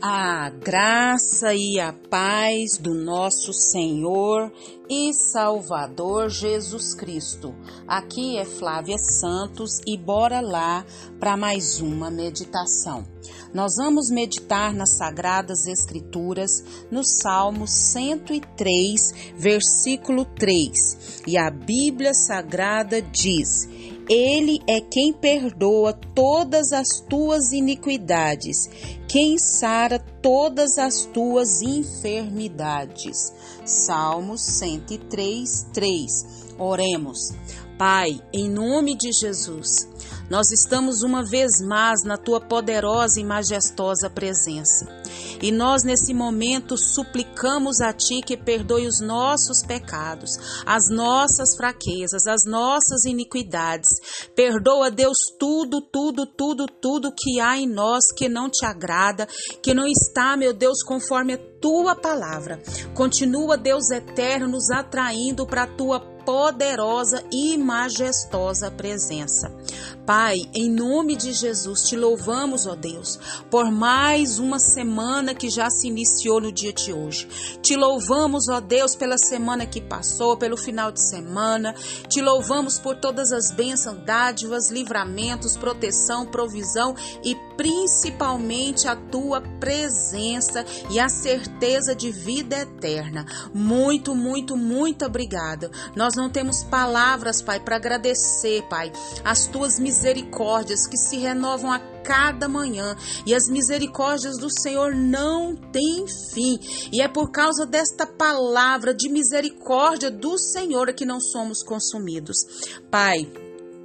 A graça e a paz do nosso Senhor e Salvador Jesus Cristo. Aqui é Flávia Santos e bora lá para mais uma meditação. Nós vamos meditar nas Sagradas Escrituras no Salmo 103, versículo 3. E a Bíblia Sagrada diz: ele é quem perdoa todas as tuas iniquidades, quem sara todas as tuas enfermidades. Salmos 103, 3. Oremos. Pai, em nome de Jesus, nós estamos uma vez mais na tua poderosa e majestosa presença. E nós, nesse momento, suplicamos a Ti que perdoe os nossos pecados, as nossas fraquezas, as nossas iniquidades. Perdoa, Deus, tudo, tudo, tudo, tudo que há em nós que não te agrada, que não está, meu Deus, conforme a tua palavra. Continua, Deus eterno, nos atraindo para a tua poderosa e majestosa presença. Pai, em nome de Jesus, te louvamos, ó Deus, por mais uma semana que já se iniciou no dia de hoje. Te louvamos, ó Deus, pela semana que passou, pelo final de semana. Te louvamos por todas as bênçãos, dádivas, livramentos, proteção, provisão e principalmente a tua presença e a certeza de vida eterna. Muito, muito, muito obrigado. Nós não temos palavras, Pai, para agradecer, Pai, as tuas misericórdias que se renovam a cada manhã e as misericórdias do Senhor não têm fim. E é por causa desta palavra de misericórdia do Senhor que não somos consumidos. Pai,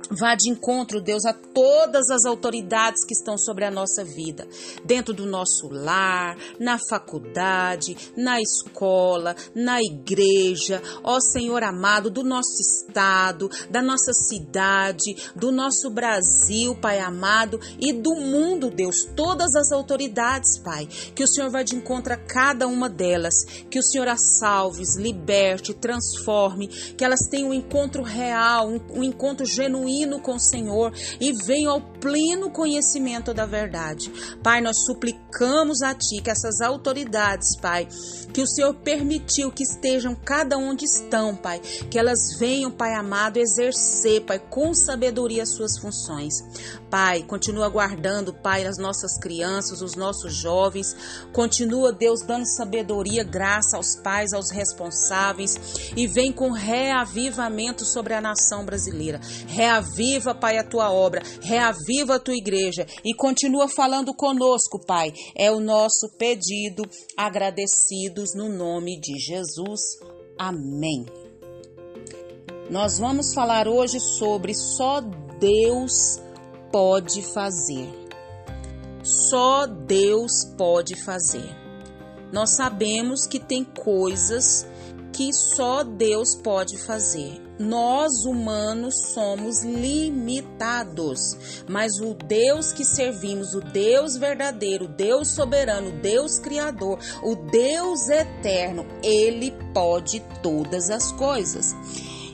Vá de encontro, Deus, a todas as autoridades que estão sobre a nossa vida, dentro do nosso lar, na faculdade, na escola, na igreja, ó Senhor amado, do nosso estado, da nossa cidade, do nosso Brasil, Pai amado, e do mundo, Deus, todas as autoridades, Pai, que o Senhor vá de encontro a cada uma delas, que o Senhor as salve, liberte, transforme, que elas tenham um encontro real, um, um encontro genuíno genuíno com o Senhor e venham ao pleno conhecimento da verdade. Pai, nós suplicamos a Ti que essas autoridades, Pai, que o Senhor permitiu que estejam cada onde estão, Pai, que elas venham, Pai amado, exercer, Pai, com sabedoria as suas funções. Pai, continua guardando, Pai, as nossas crianças, os nossos jovens. Continua, Deus, dando sabedoria, graça aos pais, aos responsáveis e vem com reavivamento sobre a nação brasileira. Reaviva, Pai, a tua obra, reaviva a tua igreja e continua falando conosco, Pai. É o nosso pedido, agradecidos no nome de Jesus. Amém. Nós vamos falar hoje sobre só Deus pode fazer. Só Deus pode fazer. Nós sabemos que tem coisas que só Deus pode fazer. Nós humanos somos limitados, mas o Deus que servimos, o Deus verdadeiro, o Deus soberano, o Deus criador, o Deus eterno, ele pode todas as coisas.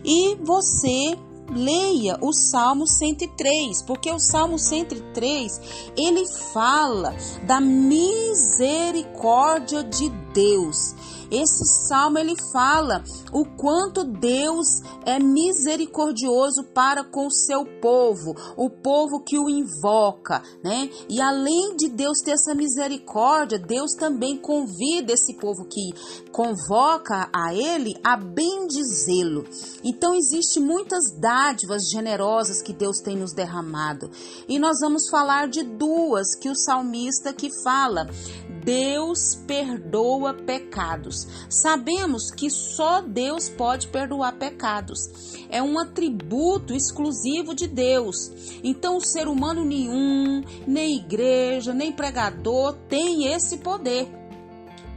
E você leia o Salmo 103, porque o Salmo 103, ele fala da misericórdia de Deus. Esse salmo ele fala o quanto Deus é misericordioso para com o seu povo, o povo que o invoca, né? E além de Deus ter essa misericórdia, Deus também convida esse povo que convoca a ele a bendizê-lo. Então existe muitas dádivas generosas que Deus tem nos derramado. E nós vamos falar de duas que o salmista que fala Deus perdoa pecados. Sabemos que só Deus pode perdoar pecados. É um atributo exclusivo de Deus. Então, o ser humano nenhum, nem igreja, nem pregador tem esse poder.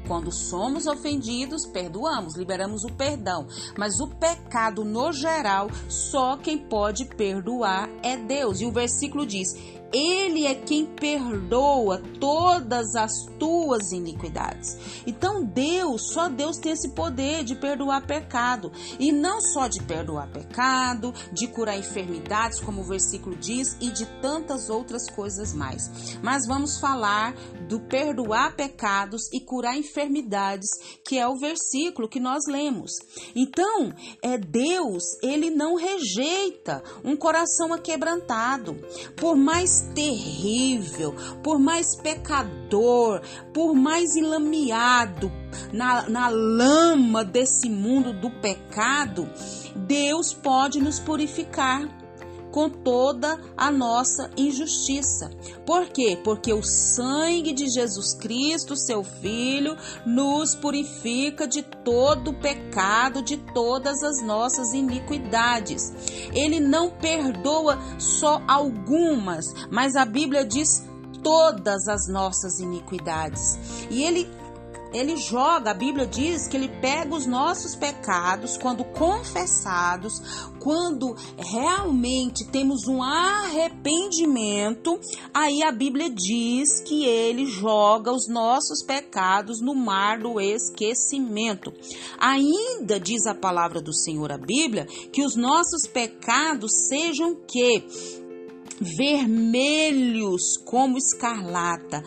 Quando somos ofendidos, perdoamos, liberamos o perdão. Mas o pecado, no geral, só quem pode perdoar é Deus. E o versículo diz: Ele é quem perdoa todas as tuas iniquidades. Então, Deus, só Deus tem esse poder de perdoar pecado. E não só de perdoar pecado, de curar enfermidades, como o versículo diz, e de tantas outras coisas mais. Mas vamos falar do perdoar pecados e curar enfermidades, que é o versículo que nós lemos. Então, é Deus, ele não rejeita um coração aquebrantado. Por mais terrível, por mais pecador, por mais enlameado na, na lama desse mundo do pecado, Deus pode nos purificar com toda a nossa injustiça. Por quê? Porque o sangue de Jesus Cristo, seu Filho, nos purifica de todo o pecado, de todas as nossas iniquidades. Ele não perdoa só algumas, mas a Bíblia diz todas as nossas iniquidades. E ele ele joga, a Bíblia diz que ele pega os nossos pecados quando confessados, quando realmente temos um arrependimento, aí a Bíblia diz que ele joga os nossos pecados no mar do esquecimento. Ainda diz a palavra do Senhor, a Bíblia, que os nossos pecados sejam que vermelhos como escarlata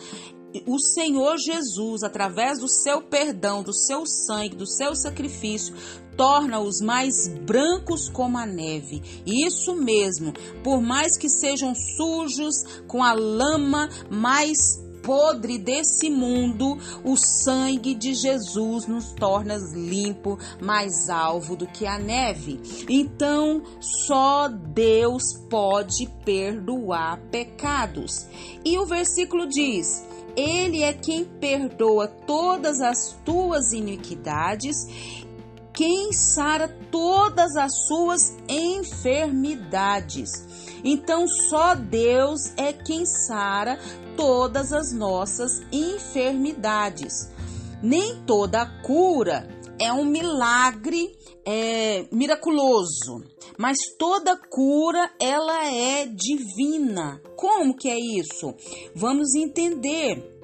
o Senhor Jesus, através do seu perdão, do seu sangue, do seu sacrifício, torna-os mais brancos como a neve. Isso mesmo, por mais que sejam sujos com a lama mais podre desse mundo, o sangue de Jesus nos torna limpo, mais alvo do que a neve. Então, só Deus pode perdoar pecados. E o versículo diz: ele é quem perdoa todas as tuas iniquidades, quem sara todas as suas enfermidades. Então, só Deus é quem sara todas as nossas enfermidades. Nem toda cura é um milagre é, miraculoso, mas toda cura ela é divina. Como que é isso? Vamos entender.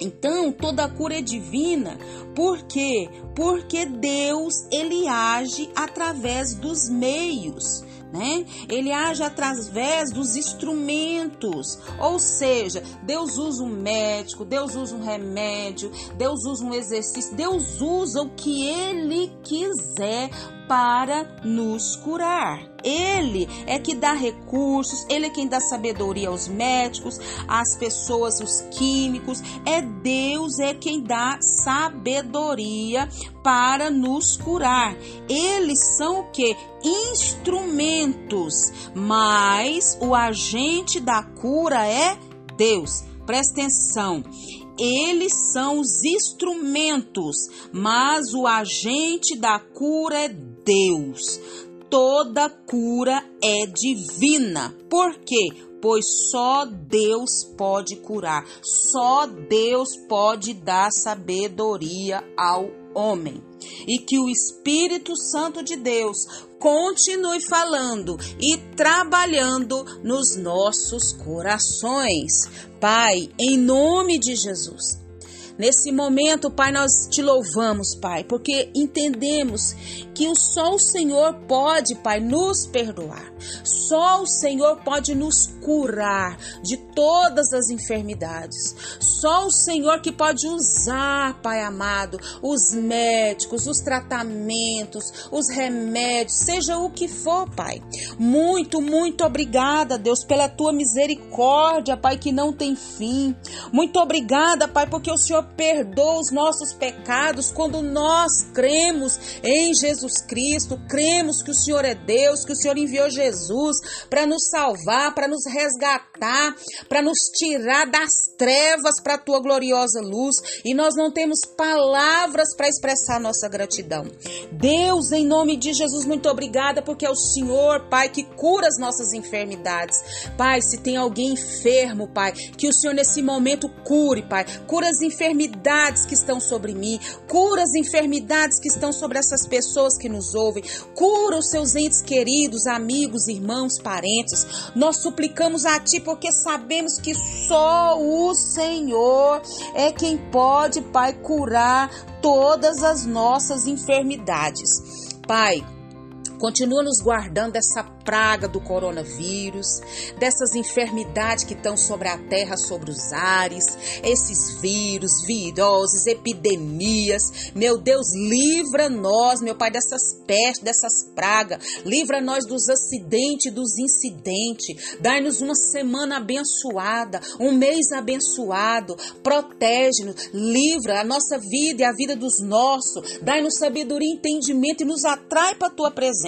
Então, toda cura é divina, por quê? Porque Deus ele age através dos meios né? Ele age através dos instrumentos, ou seja, Deus usa um médico, Deus usa um remédio, Deus usa um exercício, Deus usa o que ele quiser para nos curar. Ele é que dá recursos, ele é quem dá sabedoria aos médicos, às pessoas, os químicos. É Deus é quem dá sabedoria para nos curar. Eles são o que? Instrumentos, mas o agente da cura é Deus. Presta atenção eles são os instrumentos, mas o agente da cura é Deus. Toda cura é divina. Por quê? Pois só Deus pode curar, só Deus pode dar sabedoria ao homem. E que o Espírito Santo de Deus continue falando e trabalhando nos nossos corações. Pai, em nome de Jesus. Nesse momento, Pai, nós te louvamos, Pai, porque entendemos que só o Senhor pode, Pai, nos perdoar. Só o Senhor pode nos curar de todas as enfermidades. Só o Senhor que pode usar, Pai amado, os médicos, os tratamentos, os remédios, seja o que for, Pai. Muito, muito obrigada, Deus, pela tua misericórdia, Pai, que não tem fim. Muito obrigada, Pai, porque o Senhor perdoa os nossos pecados quando nós cremos em Jesus Cristo, cremos que o Senhor é Deus, que o Senhor enviou Jesus para nos salvar, para nos resgatar, para nos tirar das trevas para a tua gloriosa luz, e nós não temos palavras para expressar nossa gratidão. Deus, em nome de Jesus, muito obrigada porque é o Senhor, Pai, que cura as nossas enfermidades. Pai, se tem alguém enfermo, Pai, que o Senhor nesse momento cure, Pai, cura as enfermidades que estão sobre mim, cura as enfermidades que estão sobre essas pessoas que nos ouvem, cura os seus entes queridos, amigos, amigos, irmãos, parentes. Nós suplicamos a Ti porque sabemos que só o Senhor é quem pode, Pai, curar todas as nossas enfermidades. Pai, Continua nos guardando dessa praga do coronavírus, dessas enfermidades que estão sobre a terra, sobre os ares, esses vírus, viroses, epidemias. Meu Deus, livra nós, meu Pai, dessas pestes, dessas pragas. Livra nós dos acidentes, dos incidentes. Dai-nos uma semana abençoada, um mês abençoado. Protege-nos, livra a nossa vida e a vida dos nossos. Dai-nos sabedoria e entendimento e nos atrai para a tua presença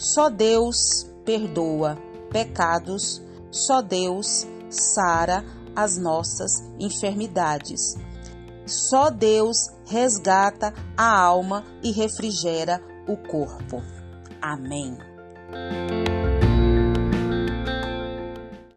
Só Deus perdoa pecados, só Deus sara as nossas enfermidades. Só Deus resgata a alma e refrigera o corpo. Amém.